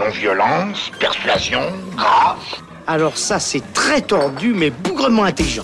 Non-violence, persuasion, grâce. Alors ça, c'est très tordu, mais bougrement intelligent.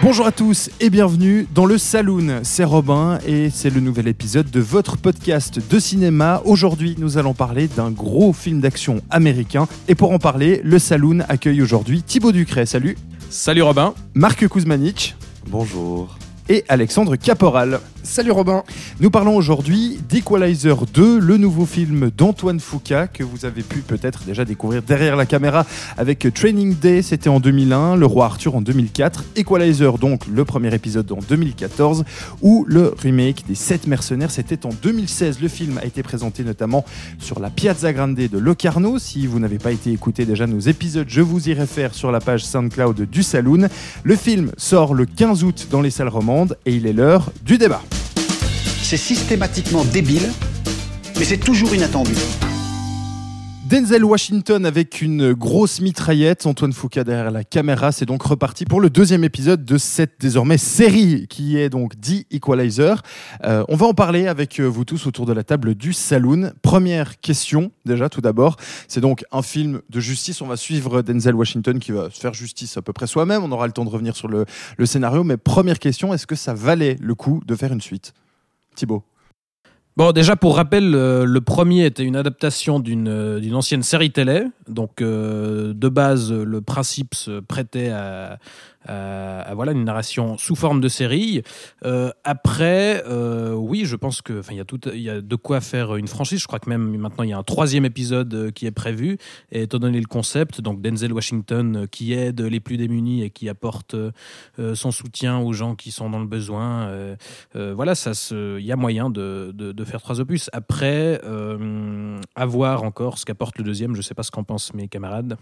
Bonjour à tous et bienvenue dans le Saloon. C'est Robin et c'est le nouvel épisode de votre podcast de cinéma. Aujourd'hui, nous allons parler d'un gros film d'action américain. Et pour en parler, le Saloon accueille aujourd'hui Thibaut Ducret. Salut. Salut Robin. Marc Kuzmanich. Bonjour. Et Alexandre Caporal. Salut Robin. Nous parlons aujourd'hui d'Equalizer 2, le nouveau film d'Antoine Foucault que vous avez pu peut-être déjà découvrir derrière la caméra avec Training Day, c'était en 2001, Le Roi Arthur en 2004, Equalizer donc le premier épisode en 2014 ou le remake des 7 mercenaires, c'était en 2016. Le film a été présenté notamment sur la Piazza Grande de Locarno. Si vous n'avez pas été écouté déjà nos épisodes, je vous y réfère sur la page SoundCloud du Saloon. Le film sort le 15 août dans les salles romandes et il est l'heure du débat. C'est systématiquement débile, mais c'est toujours inattendu. Denzel Washington avec une grosse mitraillette, Antoine Foucault derrière la caméra, c'est donc reparti pour le deuxième épisode de cette désormais série qui est donc The Equalizer. Euh, on va en parler avec euh, vous tous autour de la table du Saloon. Première question déjà tout d'abord, c'est donc un film de justice, on va suivre Denzel Washington qui va se faire justice à peu près soi-même, on aura le temps de revenir sur le, le scénario, mais première question, est-ce que ça valait le coup de faire une suite? Thibaut Bon, déjà pour rappel, euh, le premier était une adaptation d'une euh, ancienne série télé. Donc, euh, de base, le principe se prêtait à, voilà une narration sous forme de série. Euh, après, euh, oui, je pense que, il y a il y a de quoi faire une franchise. Je crois que même maintenant il y a un troisième épisode euh, qui est prévu. Et étant donné le concept, donc Denzel Washington euh, qui aide les plus démunis et qui apporte euh, son soutien aux gens qui sont dans le besoin. Euh, voilà, ça, il y a moyen de, de, faire trois opus. Après, à voir encore ce qu'apporte le deuxième. Je sais pas ce qu'en pensent mes camarades.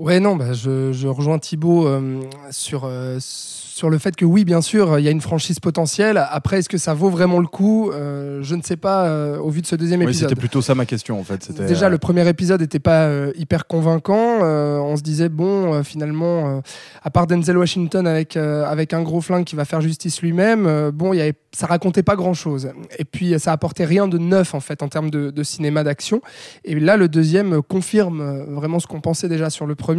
Ouais, non, bah, je, je rejoins Thibaut euh, sur, euh, sur le fait que oui, bien sûr, il y a une franchise potentielle. Après, est-ce que ça vaut vraiment le coup? Euh, Je ne sais pas euh, au vu de ce deuxième oui, épisode. C'était plutôt ça ma question en fait. Déjà, le premier épisode n'était pas euh, hyper convaincant. on se disait, bon, finalement, à part Denzel Washington avec, avec un gros flingue qui va faire justice lui-même, bon, y avait, ça racontait pas grand-chose. Et puis, ça apportait rien de neuf en fait en termes de, de cinéma d'action. Et là, le deuxième confirme vraiment ce qu'on pensait déjà sur le premier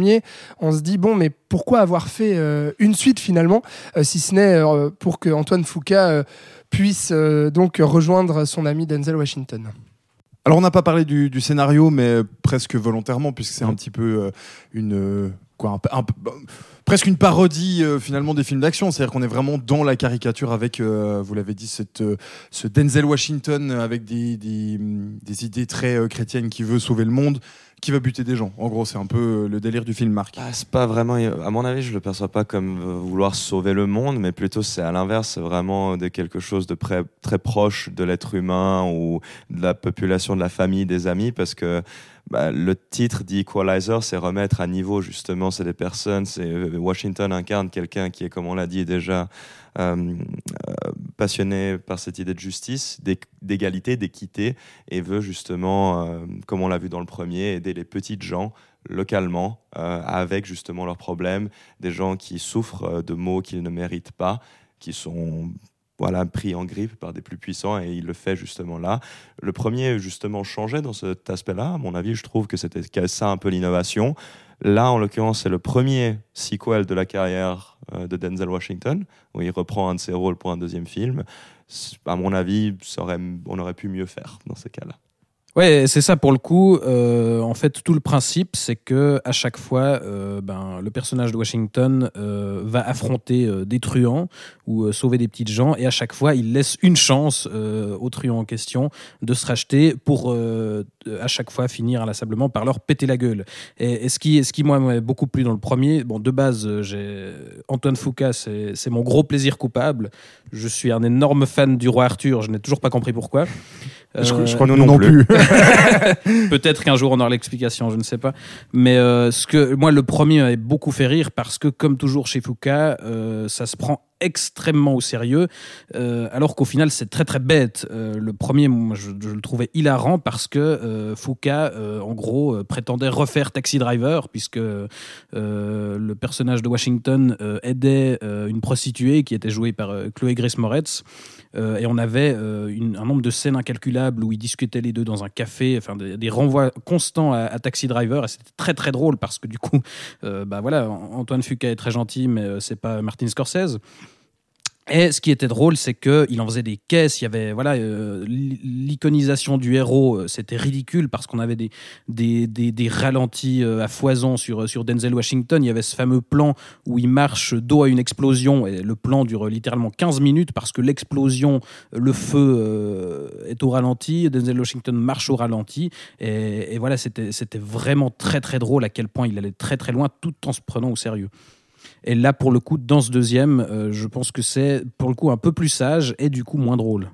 on se dit bon, mais pourquoi avoir fait euh, une suite finalement, euh, si ce n'est euh, pour que Antoine Foucault puisse donc rejoindre son ami Denzel Washington. Alors on n'a pas parlé du, scénario, mais presque volontairement, puisque c'est un petit peu une quoi, presque une parodie finalement des films d'action. C'est-à-dire qu'on est vraiment dans la caricature avec, vous l'avez dit, cette, ce Denzel Washington avec des idées très chrétiennes qui veut sauver le monde qui va buter des gens. En gros, c'est un peu le délire du film Marc. Ah, c'est pas vraiment, à mon avis, je le perçois pas comme vouloir sauver le monde, mais plutôt c'est à l'inverse, c'est vraiment de quelque chose de très, très proche de l'être humain ou de la population, de la famille, des amis, parce que bah, le titre d'Equalizer, c'est remettre à niveau justement, c'est des personnes, c'est Washington incarne quelqu'un qui est, comme on l'a dit déjà, euh, euh, passionné par cette idée de justice, d'égalité, d'équité, et veut justement, euh, comme on l'a vu dans le premier, aider les petites gens localement euh, avec justement leurs problèmes, des gens qui souffrent de maux qu'ils ne méritent pas, qui sont voilà, pris en grippe par des plus puissants et il le fait justement là. Le premier justement changeait dans cet aspect-là. À mon avis, je trouve que c'était ça un peu l'innovation. Là, en l'occurrence, c'est le premier sequel de la carrière euh, de Denzel Washington, où il reprend un de ses rôles pour un deuxième film. À mon avis, on aurait pu mieux faire dans ce cas-là. Ouais, c'est ça pour le coup. Euh, en fait, tout le principe, c'est que à chaque fois, euh, ben, le personnage de Washington euh, va affronter euh, des truands ou euh, sauver des petites gens, et à chaque fois, il laisse une chance aux truands en question de se racheter pour à chaque fois finir inlassablement par leur péter la gueule. Et, et ce qui, ce qui moi m'a beaucoup plu dans le premier, bon, de base, j'ai Antoine Foucault, c'est mon gros plaisir coupable. Je suis un énorme fan du roi Arthur. Je n'ai toujours pas compris pourquoi. Euh, je, je, crois que nous non plus. Peut-être qu'un jour on aura l'explication, je ne sais pas. Mais euh, ce que moi le premier m'avait beaucoup fait rire parce que comme toujours chez Foucault, euh, ça se prend extrêmement au sérieux, euh, alors qu'au final c'est très très bête. Euh, le premier, moi, je, le trouvais hilarant parce que euh, Foucault, euh, en gros, prétendait refaire Taxi Driver, puisque le personnage de Washington aidait une prostituée qui était jouée par Chloé Grace Moretz. Et on avait un nombre de scènes incalculables où ils discutaient les deux dans un café, enfin des, renvois constants à, Taxi Driver. Et c'était très très drôle parce que du coup, bah voilà, Antoine Fuqua est très gentil, mais c'est pas Martin Scorsese. Et ce qui était drôle, c'est qu'il en faisait des caisses. Il y avait voilà euh, l'iconisation du héros, euh, c'était ridicule parce qu'on avait des, des, des, ralentis euh, à foison sur, sur Denzel Washington. Il y avait ce fameux plan où il marche dos à une explosion et le plan dure littéralement 15 minutes parce que l'explosion, le feu est au ralenti. Denzel Washington marche au ralenti et, et voilà, c'était c'était vraiment très très drôle à quel point il allait très très loin tout en se prenant au sérieux. Et là, pour le coup, dans ce deuxième, euh, je pense que c'est pour le coup un peu plus sage et du coup moins drôle.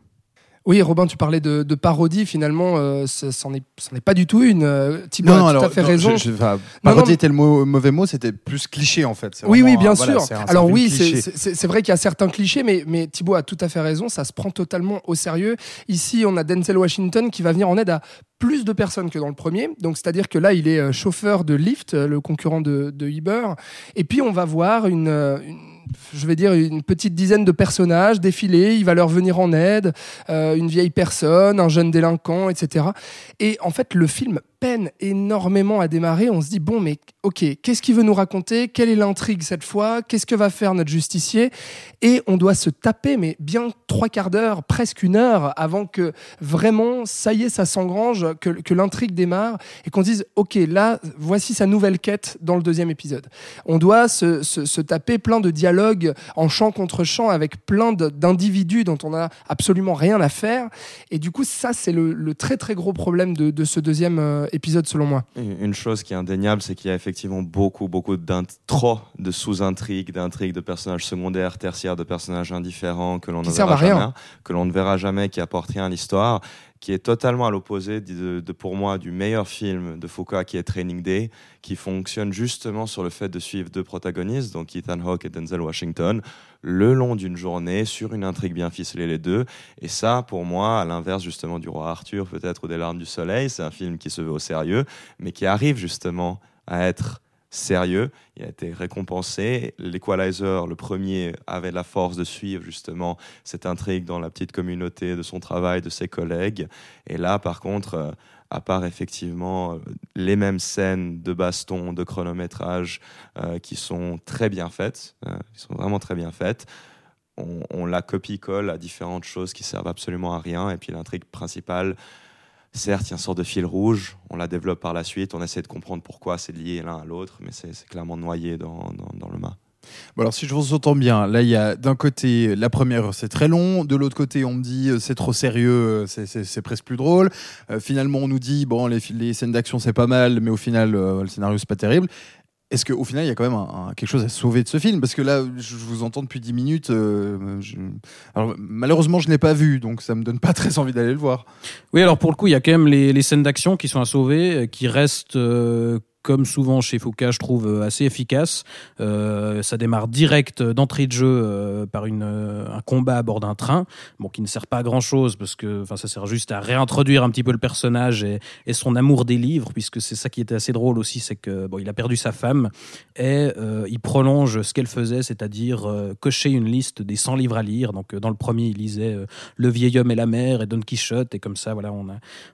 Oui, Robin, tu parlais de, de parodie. Finalement, euh, ce- c'en est, est pas du tout une. Euh, Thibaut a tout à fait non, raison. je- je- enfin, Non, parodie non, était le mot- mauvais mot, c'était plus cliché en fait. Oui, oui, bien un- sûr. un- Alors oui, c'est- vrai qu'il y a certains clichés, mais, mais Thibaut a tout à fait raison, ça se prend totalement au sérieux. Ici, on a Denzel Washington qui va venir en aide à plus de personnes que dans le premier. Donc, c'est-à-dire que là, il est euh, chauffeur de Lyft, euh, le concurrent de, de Uber. Et puis, on va voir une, une- je vais dire, une petite dizaine de personnages défiler. Il va leur venir en aide, euh, une vieille personne, un jeune délinquant, etc. Et en fait, le film peine énormément à démarrer. On se dit, bon, mais ok, qu'est-ce qu'il veut nous raconter? Quelle est l'intrigue cette fois? Qu'est-ce que va faire notre justicier? Et on doit se taper, mais bien trois quarts d'heure, presque une heure, avant que vraiment, ça y est, ça s'engrange, que, l'intrigue démarre et qu'on dise, ok, là, voici sa nouvelle quête dans le deuxième épisode. On doit se, se- taper plein de dialogues en chant contre chant avec plein d'individus dont on n'a absolument rien à faire. Et du coup, ça, c'est le, le très très gros problème de, de ce deuxième euh, épisode, selon moi. Une chose qui est indéniable, c'est qu'il y a effectivement beaucoup, beaucoup d'intro, de sous-intrigues, d'intrigues de personnages secondaires, tertiaires, de personnages indifférents que l'on ne verra jamais, que l'on ne verra jamais, qui apportent rien à l'histoire, qui est totalement à l'opposé de, de- pour moi du meilleur film de Foucault qui est Training Day, qui fonctionne justement sur le fait de suivre deux protagonistes, donc Ethan Hawke et Denzel Washington, le long d'une journée sur une intrigue bien ficelée les deux. Et ça, pour moi, à l'inverse justement du roi Arthur, peut-être ou des larmes du soleil, c'est un film qui se veut au sérieux, mais qui arrive justement à être sérieux. Il a été récompensé. L'Equalizer, le premier, avait la force de suivre justement cette intrigue dans la petite communauté de son travail, de ses collègues. Et là, par contre, euh, à part effectivement euh, les mêmes scènes de baston, de chronométrage euh, qui sont très bien faites, qui sont vraiment très bien faites, on, on la copie-colle à différentes choses qui servent absolument à rien. Et puis l'intrigue principale, certes, il y a une sorte de fil rouge, on la développe par la suite, on essaie de comprendre pourquoi c'est lié l'un à l'autre, mais c'est clairement noyé dans, dans, le mât. Bon, alors si je vous entends bien, là il y a d'un côté la première c'est très long, de l'autre côté on me dit euh, c'est trop sérieux, euh, c'est- presque plus drôle. Euh, finalement on nous dit bon les, scènes d'action c'est pas mal, mais au final le scénario c'est pas terrible. Est-ce qu'au final il y a quand même quelque chose à sauver de ce film? Parce que là je vous entends depuis 10 minutes. euh, malheureusement je ne l'ai pas vu, donc ça me donne pas très envie d'aller le voir. Oui, alors pour le coup, il y a quand même les, les scènes d'action qui sont à sauver, euh, qui restent, euh, comme souvent chez Foucault, je trouve, euh, assez efficaces. Euh, ça démarre direct d'entrée de jeu euh, par un combat à bord d'un train, bon, qui ne sert pas à grand chose parce que ça sert juste à réintroduire un petit peu le personnage et, son amour des livres, puisque c'est ça qui était assez drôle aussi, c'est que bon, il a perdu sa femme et il prolonge ce qu'elle faisait, c'est-à-dire cocher une liste des 100 livres à lire. Donc dans le premier, il lisait Le vieil homme et la mer et Don Quichotte, et comme ça, voilà,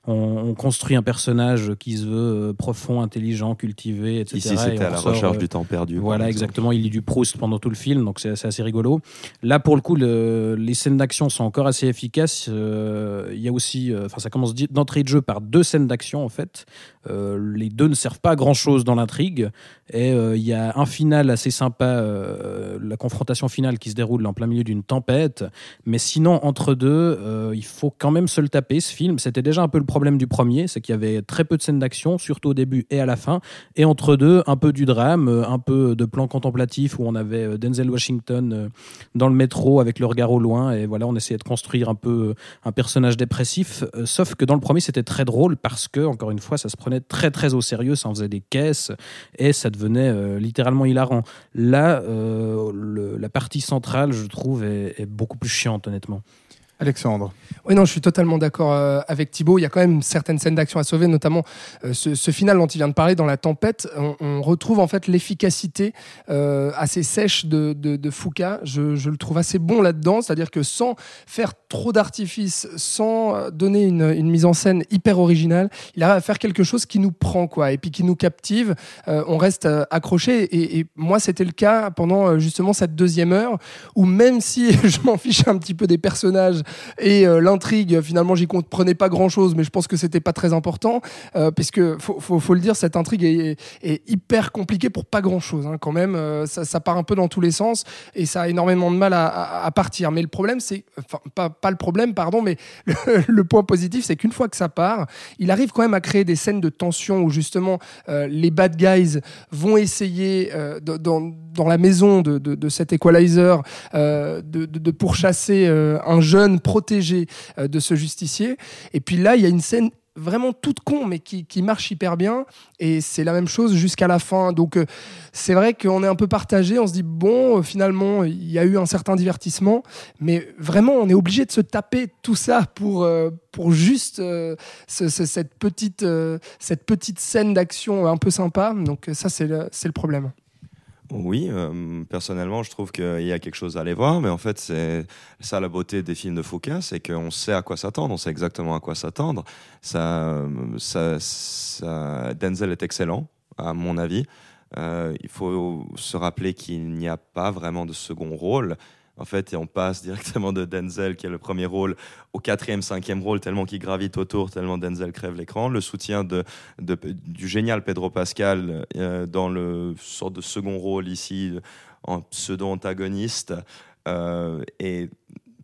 on, construit un personnage qui se veut profond, intelligent, cultivé, etc. Ici, c'était à la ressort, recherche euh, du temps perdu. voilà, exactement. Il lit du Proust pendant tout le film, donc c'est assez rigolo. Là, pour le coup, le- les scènes d'action sont encore assez efficaces. Euh, Il y a aussi, euh, enfin, ça commence d'entrée de jeu par deux scènes d'action en fait. Les deux ne servent pas à grand chose dans l'intrigue. Et il y a un final assez sympa, la confrontation finale qui se déroule en plein milieu d'une tempête. Mais sinon, entre deux, euh, il faut quand même se le taper. Ce film, c'était déjà un peu le problème du premier, c'est qu'il y avait très peu de scènes d'action, surtout au début et à la fin. Et entre deux, un peu du drame, euh, un peu de plan contemplatif où on avait euh, Denzel Washington euh, dans le métro avec le regard au loin. Et voilà, on essayait de construire un peu un personnage dépressif. Sauf que dans le premier, c'était très drôle parce que, encore une fois, ça se prenait très très au sérieux, ça en faisait des caisses et ça devenait littéralement hilarant. Là, la partie centrale, je trouve, est beaucoup plus chiante, honnêtement. Alexandre. Oui, non, je suis totalement d'accord euh, avec Thibaut. Il y a quand même certaines scènes d'action à sauver, notamment euh, ce, final dont il vient de parler dans La Tempête. On, retrouve en fait l'efficacité euh, assez sèche de, de, Foucault. Je, le trouve assez bon là-dedans, c'est-à-dire que sans faire trop d'artifice, sans donner une, mise en scène hyper originale, il arrive à faire quelque chose qui nous prend, quoi, et puis qui nous captive. On reste accroché. Et, et moi, c'était le cas pendant justement cette deuxième heure, où même si je m'en fichais un petit peu des personnages et euh, l'intrigue, finalement, j'y comprenais pas grand-chose, mais je pense que c'était pas très important, euh, puisque faut, faut, le dire, cette intrigue est, hyper compliquée pour pas grand-chose, hein, quand même. Euh, ça, part un peu dans tous les sens et ça a énormément de mal à, partir. Mais le problème, c'est, enfin, pas, le problème, pardon, mais le, point positif, c'est qu'une fois que ça part, il arrive quand même à créer des scènes de tension où justement les bad guys vont essayer dans, dans la maison de, de, cet equalizer euh, de, pourchasser euh, un jeune protégé euh, de ce justicier. Et puis là, il y a une scène vraiment toute con, mais qui, qui marche hyper bien. Et c'est la même chose jusqu'à la fin. Donc c'est vrai qu'on est un peu partagé. On se dit, bon, finalement, il y a eu un certain divertissement. Mais vraiment, on est obligé de se taper tout ça pour, pour juste ce- ce- cette, petite, cette petite scène d'action un peu sympa. Donc ça, c'est le, le problème. Oui, euh, personnellement, je trouve qu'il y a quelque chose à aller voir, mais en fait, c'est ça la beauté des films de Foucault, c'est qu'on sait à quoi s'attendre, on sait exactement à quoi s'attendre. Ça, ça, ça- Denzel est excellent, à mon avis. Euh, il faut se rappeler qu'il n'y a pas vraiment de second rôle. En fait, et on passe directement de Denzel, qui est le premier rôle, au quatrième, cinquième rôle, tellement qu'il gravite autour, tellement Denzel crève l'écran. Le soutien du génial Pedro Pascal euh, dans le sorte de second rôle ici, en pseudo-antagoniste, euh, est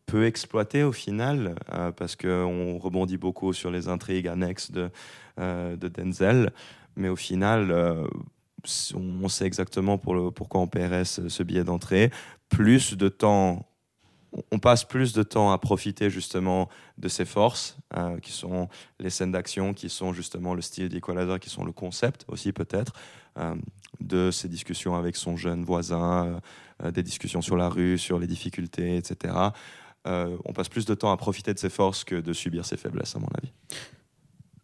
peu exploité au final, euh, parce qu'on rebondit beaucoup sur les intrigues annexes de, de Denzel. Mais au final, on sait exactement pourquoi on paierait ce, ce billet d'entrée. Plus de temps, on passe plus de temps à profiter justement de ses forces, euh, qui sont les scènes d'action, qui sont justement le style d'Equalizer, qui sont le concept aussi peut-être, euh, de ses discussions avec son jeune voisin, euh, euh, des discussions sur la rue, sur les difficultés, etc. Euh, on passe plus de temps à profiter de ses forces que de subir ses faiblesses, à mon avis.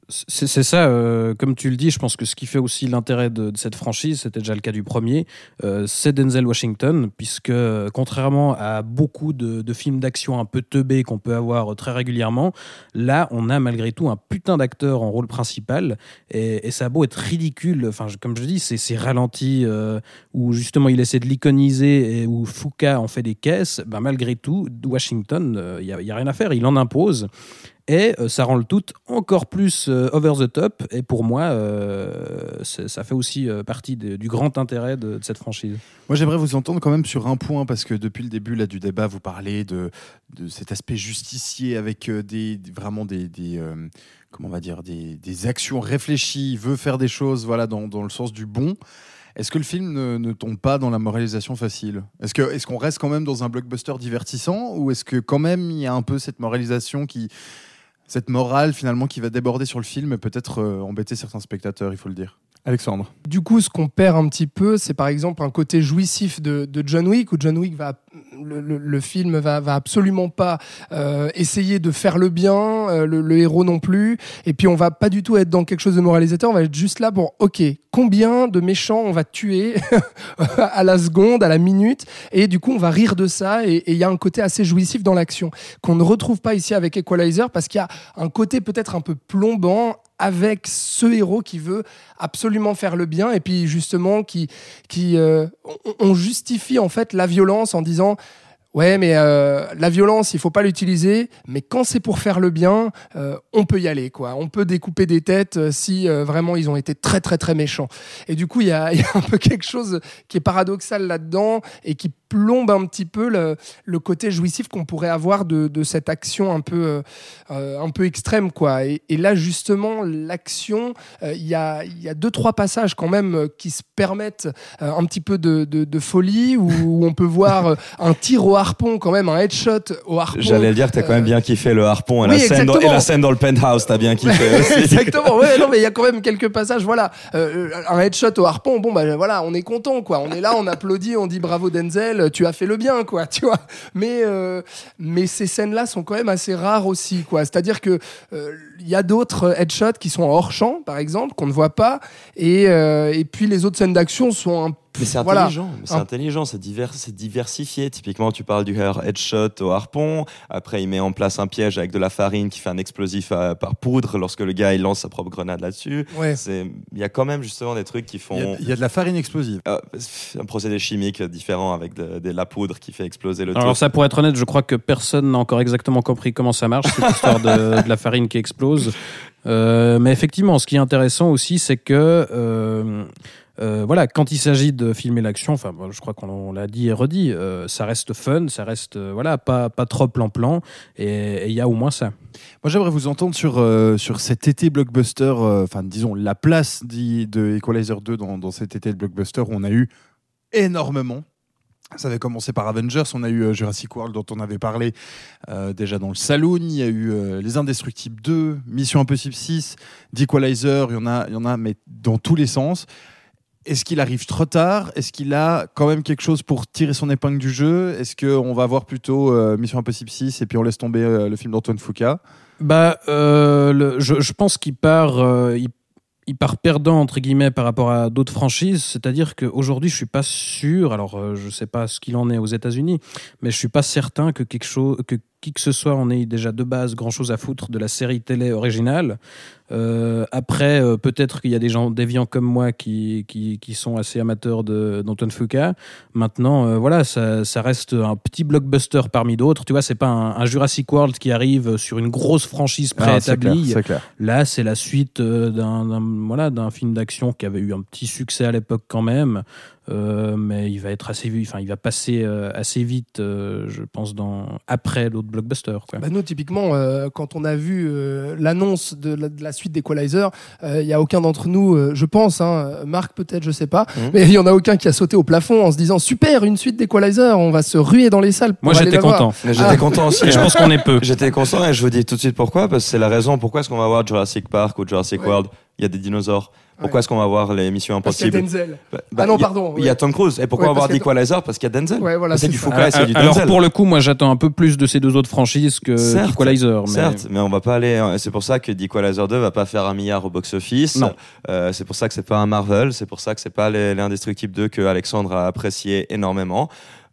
C'est ça, euh, comme tu le dis, je pense que ce qui fait aussi l'intérêt de, cette franchise, c'était déjà le cas du premier, euh, c'est Denzel Washington, puisque euh, contrairement à beaucoup de, films d'action un peu teubés qu'on peut avoir euh, très régulièrement, là, on a malgré tout un putain d'acteur en rôle principal, et, ça a beau être ridicule, enfin, comme je dis, c'est ralenti, euh, où justement il essaie de l'iconiser, et où Foucault en fait des caisses, ben, malgré tout, Washington, il n'y a, y a rien à faire, il en impose. Et euh, ça rend le tout encore plus euh, over the top. Et pour moi, euh, ça fait aussi partie du grand intérêt de, cette franchise. Moi, j'aimerais vous entendre quand même sur un point, parce que depuis le début là, du débat, vous parlez de, cet aspect justicier avec des, vraiment des, comment on va dire, des, actions réfléchies, veut faire des choses voilà, dans, le sens du bon. Est-ce que le film ne, tombe pas dans la moralisation facile? Est-ce qu'on reste quand même dans un blockbuster divertissant? Ou est-ce que quand même il y a un peu cette moralisation qui, cette morale finalement qui va déborder sur le film peut-être euh, embêter certains spectateurs, il faut le dire Alexandre. Du coup, ce qu'on perd un petit peu, c'est par exemple un côté jouissif de, John Wick, où John Wick va, le, film va, va absolument pas euh, essayer de faire le bien, euh, le, le héros non plus, et puis on va pas du tout être dans quelque chose de moralisateur, on va être juste là pour, ok, combien de méchants on va tuer à la seconde, à la minute, et du coup on va rire de ça, et il y a un côté assez jouissif dans l'action qu'on ne retrouve pas ici avec Equalizer, parce qu'il y a un côté peut-être un peu plombant avec ce héros qui veut absolument faire le bien et puis justement qui qui euh, on, justifie en fait la violence en disant ouais mais euh, la violence il faut pas l'utiliser mais quand c'est pour faire le bien euh, on peut y aller quoi. On peut découper des têtes si vraiment ils ont été très très très méchants. Et du coup il y a un peu quelque chose qui est paradoxal là-dedans et qui plombe un petit peu le, le côté jouissif qu'on pourrait avoir de, de cette action un peu, euh, euh, un peu extrême. Quoi. Et, et là, justement, l'action, euh, il y, a, y a deux, trois passages quand même qui se permettent euh, un petit peu de, de, de folie, où, où on peut voir un tir au harpon, quand même, un headshot au harpon. J'allais le dire, t'as quand même bien kiffé le harpon et, oui, la, scène dans, et exactement. la scène dans le penthouse, t'as bien kiffé aussi. Exactement, ouais, non, mais il y a quand même quelques passages, voilà. Un headshot au harpon, bon, bah voilà, on est content, quoi. On est là, on applaudit, on dit bravo Denzel, tu as fait le bien, quoi, tu vois. Mais, euh, mais ces scènes-là sont quand même assez rares aussi, quoi. C'est-à-dire que euh, il y a d'autres headshots qui sont hors champ, par exemple, qu'on ne voit pas, et, euh, et puis les autres scènes d'action sont un Mais c'est Voilà. intelligent, mais c'est intelligent, c'est divers, c'est diversifié. Typiquement, tu parles du headshot au harpon. Après, il met en place un piège avec de la farine qui fait un explosif à- par poudre lorsque le gars il lance sa propre grenade là-dessus. Ouais. C'est, il y a quand même justement des trucs qui Il y, font a, il y a de la farine explosive. euh, un procédé chimique différent avec de, de la poudre qui fait exploser le Alors truc. ça, pour être honnête, je crois que personne n'a encore exactement compris comment ça marche, cette histoire de, de la farine qui explose. Euh, mais effectivement, ce qui est intéressant aussi, c'est que euh, euh, voilà, quand il s'agit de filmer l'action, enfin, je crois qu'on on l'a dit et redit, ça reste fun, ça reste voilà, pas pas trop plan-plan, et il y a au moins ça. Moi, j'aimerais vous entendre sur, sur cet été blockbuster, enfin, disons, la place de Equalizer 2 dans, dans cet été de blockbuster où on a eu énormément. Ça avait commencé par Avengers, on a eu euh, Jurassic World dont on avait parlé euh, déjà dans le Saloon, il y a eu euh, Les Indestructibles 2, Mission Impossible 6, d'Equalizer, il y en a, il y en a, mais dans tous les sens. Est-ce qu'il arrive trop tard? Est-ce qu'il a quand même quelque chose pour tirer son épingle du jeu? Est-ce qu'on va voir plutôt Mission Impossible 6 et puis on laisse tomber le film d'Antoine Foucault? Bah, je, pense qu'il part, il part perdant entre guillemets par rapport à d'autres franchises. C'est-à-dire qu'aujourd'hui, je suis pas sûr. Alors, euh, je sais pas ce qu'il en est aux États-Unis, mais je suis pas certain que quelque chose, que qui que ce soit en ait déjà de base grand chose à foutre de la série télé originale. Euh, après, euh, peut-être qu'il y a des gens déviants comme moi qui, qui, qui sont assez amateurs d'Antoine Fuqua. Maintenant, euh, voilà, ça, ça reste un petit blockbuster parmi d'autres. Tu vois, c'est pas un, un Jurassic World qui arrive sur une grosse franchise Ah, préétablie. Là, c'est la suite d'un voilà, d'un film d'action qui avait eu un petit succès à l'époque quand même. Euh, mais il va être assez vite, enfin, il va passer euh, assez vite, euh, je pense, dans après l'autre blockbuster. Quoi. Bah nous, typiquement, euh, quand on a vu euh, l'annonce de, la- de la suite d'Equalizer, euh, il y a aucun d'entre nous, euh, je pense, hein, Marc peut-être, je sais pas, Mhm. mais il y en a aucun qui a sauté au plafond en se disant super, une suite d'Equalizer, on va se ruer dans les salles. pour Moi, j'étais content. Mais j'étais Ah. content aussi. Et je hein. pense qu'on est peu. J'étais content et je vous dis tout de suite pourquoi, parce que c'est la raison pourquoi est-ce qu'on va voir Jurassic Park ou Jurassic Ouais. World. Il y a des dinosaures. Pourquoi Ouais. est-ce qu'on va voir les missions Parce qu'il y a impossibles Denzel. Bah, Ah non, il y a- pardon, Il y a. Tom Cruise. Et pourquoi Ouais, on va voir parce qu'il y a- d'Equalizer Parce qu'il y a Denzel. Ouais, voilà, c'est c'est du. Foucault et c'est du Alors Denzel. pour le coup, moi j'attends un peu plus de ces deux autres franchises que Certes, Equalizer. Mais... Certes, mais on va pas aller. hein, C'est pour ça que The Equalizer 2 va pas faire un milliard au box-office. Non. Euh, c'est pour ça que c'est pas un Marvel. C'est pour ça que c'est pas l'Indestructible 2 que Alexandre a apprécié énormément.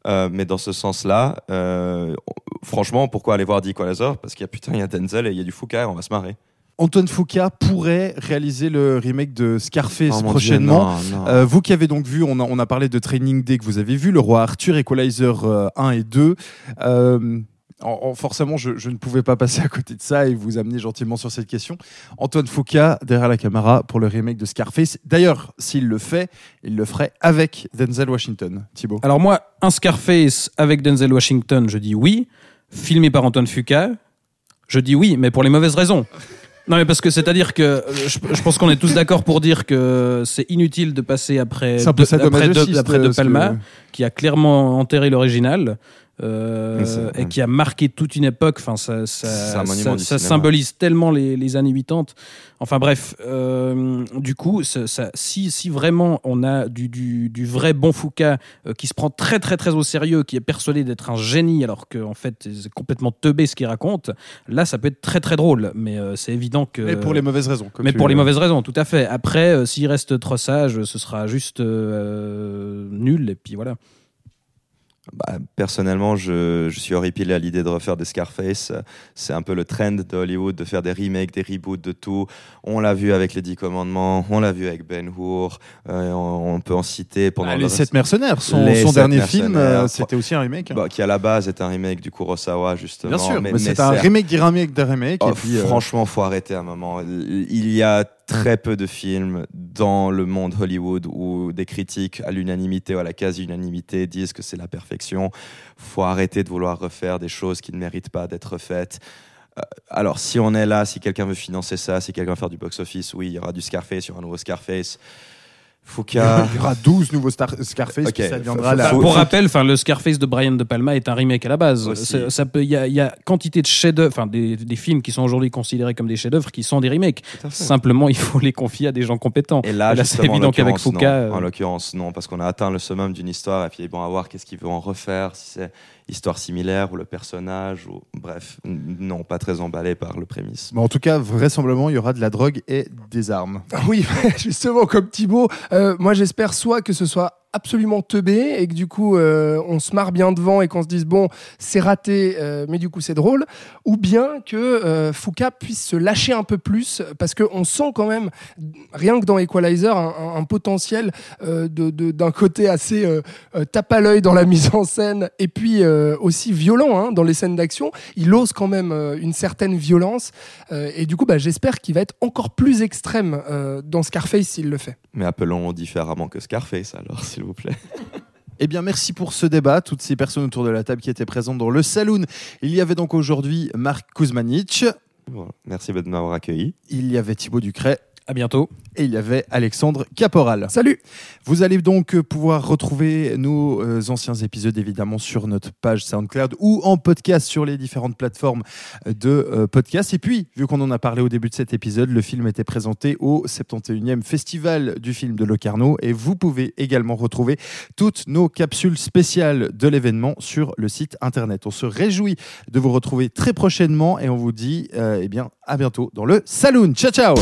Euh, mais dans ce sens-là, euh, franchement, pourquoi aller voir The Equalizer Parce qu'il y a putain, il y a Denzel et il y a du Foucault, on va se marrer. Antoine Foucault pourrait réaliser le remake de Scarface Oh Dieu, prochainement. non, non. Euh, vous qui avez donc vu, on a, on a parlé de Training Day que vous avez vu, le roi Arthur, Equalizer euh, 1 et 2. Euh, en- en- forcément, je, je ne pouvais pas passer à côté de ça et vous amener gentiment sur cette question. Antoine Foucault, derrière la caméra, pour le remake de Scarface. D'ailleurs, s'il le fait, il le ferait avec Denzel Washington. Thibaut. Alors moi, un Scarface avec Denzel Washington, je dis oui. Filmé par Antoine Fuqua, je dis oui, mais pour les mauvaises raisons. Non, mais parce que c'est-à-dire que euh, je, je pense qu'on est tous d'accord pour dire que c'est inutile de passer après de, après de, après De ce Palma, que- qui a clairement enterré l'original. Euh, et qui a marqué toute une époque. Enfin, ça, symbolise tellement les, les années 80. Enfin bref, euh, du coup, ça, ça- si, si vraiment on a du, du, du vrai bon Foucault euh, qui se prend très très très au sérieux, qui est persuadé d'être un génie alors qu'en fait c'est complètement teubé ce qu'il raconte, là ça peut être très très drôle. Mais euh, c'est évident que. Mais pour les mauvaises raisons. comme Mais tu- pour les mauvaises raisons, tout à fait. Après, euh, s'il reste trop sage, ce sera juste euh, nul et puis voilà. Bah, personnellement, je, je suis horripilé à l'idée de refaire des Scarface. C'est un peu le trend de Hollywood de faire des remakes, des reboots de tout. On l'a vu avec les Dix Commandements, on l'a vu avec Ben Hur. euh, on, on peut en citer pendant Ah, le les sept mercenaires, son, Les son Sept dernier film, euh, c'était aussi un remake. hein. Bah, qui à la base est un remake du Kurosawa justement. Bien sûr, mais, c'est mais un remake d'un remake d'un remake. Oh, et puis, euh, Franchement, faut arrêter un moment. Il y a très peu de films dans le monde Hollywood où des critiques à l'unanimité ou à la quasi-unanimité disent que c'est la perfection. faut arrêter de vouloir refaire des choses qui ne méritent pas d'être faites. Euh, alors, si on est là, si quelqu'un veut financer ça, si quelqu'un veut faire du box-office, oui, il y aura du Scarface, il y aura un nouveau Scarface. Foucault. Il y aura 12 nouveaux Star- Scarface, Ok. puis ça deviendra Faut- la... faut- Pour rappel, enfin, le Scarface de Brian De Palma est un remake à la base. Ça peut, il y a, il y a quantité de chefs-d'œuvre, enfin des, des films qui sont aujourd'hui considérés comme des chefs-d'œuvre, qui sont des remakes. Simplement, il faut les confier à des gens compétents. Et là, c'est en évident qu'avec l'occurrence, Foucault, non. euh, En l'occurrence, non, parce qu'on a atteint le summum d'une histoire, et puis bon, à voir qu'est-ce qu'il veut en refaire, si c'est histoire similaire ou le personnage, ou bref, non, pas très emballé par le prémisse. Mais en tout cas, vraisemblablement, il y aura de la drogue et des armes. Oui, justement, comme Thibaut, euh, moi j'espère soit que ce soit absolument teubé et que du coup euh, on se marre bien devant et qu'on se dise bon c'est raté euh, mais du coup c'est drôle. Ou bien que euh, Foucault puisse se lâcher un peu plus parce qu'on sent quand même rien que dans Equalizer un, potentiel euh, de- de- d'un côté assez tape à l'œil dans la mise en scène et puis aussi violent hein, dans les scènes d'action il ose quand même une certaine violence. Et du coup bah, j'espère qu'il va être encore plus extrême dans Scarface s'il le fait. Mais appelons différemment que Scarface, alors, vous plaît. Eh bien, merci pour ce débat, toutes ces personnes autour de la table qui étaient présentes dans le saloon. Il y avait donc aujourd'hui Marc Kuzmanic. Merci de m'avoir accueilli. il y avait Thibaut Ducret À bientôt. et il y avait Alexandre Caporal. salut Vous allez donc pouvoir retrouver nos euh, anciens épisodes évidemment sur notre page SoundCloud ou en podcast sur les différentes plateformes de euh, podcast. Et puis, vu qu'on en a parlé au début de cet épisode, le film était présenté au 71e Festival du film de Locarno et vous pouvez également retrouver toutes nos capsules spéciales de l'événement sur le site internet. On se réjouit de vous retrouver très prochainement et on vous dit euh, eh bien à bientôt dans le Saloon. Ciao ciao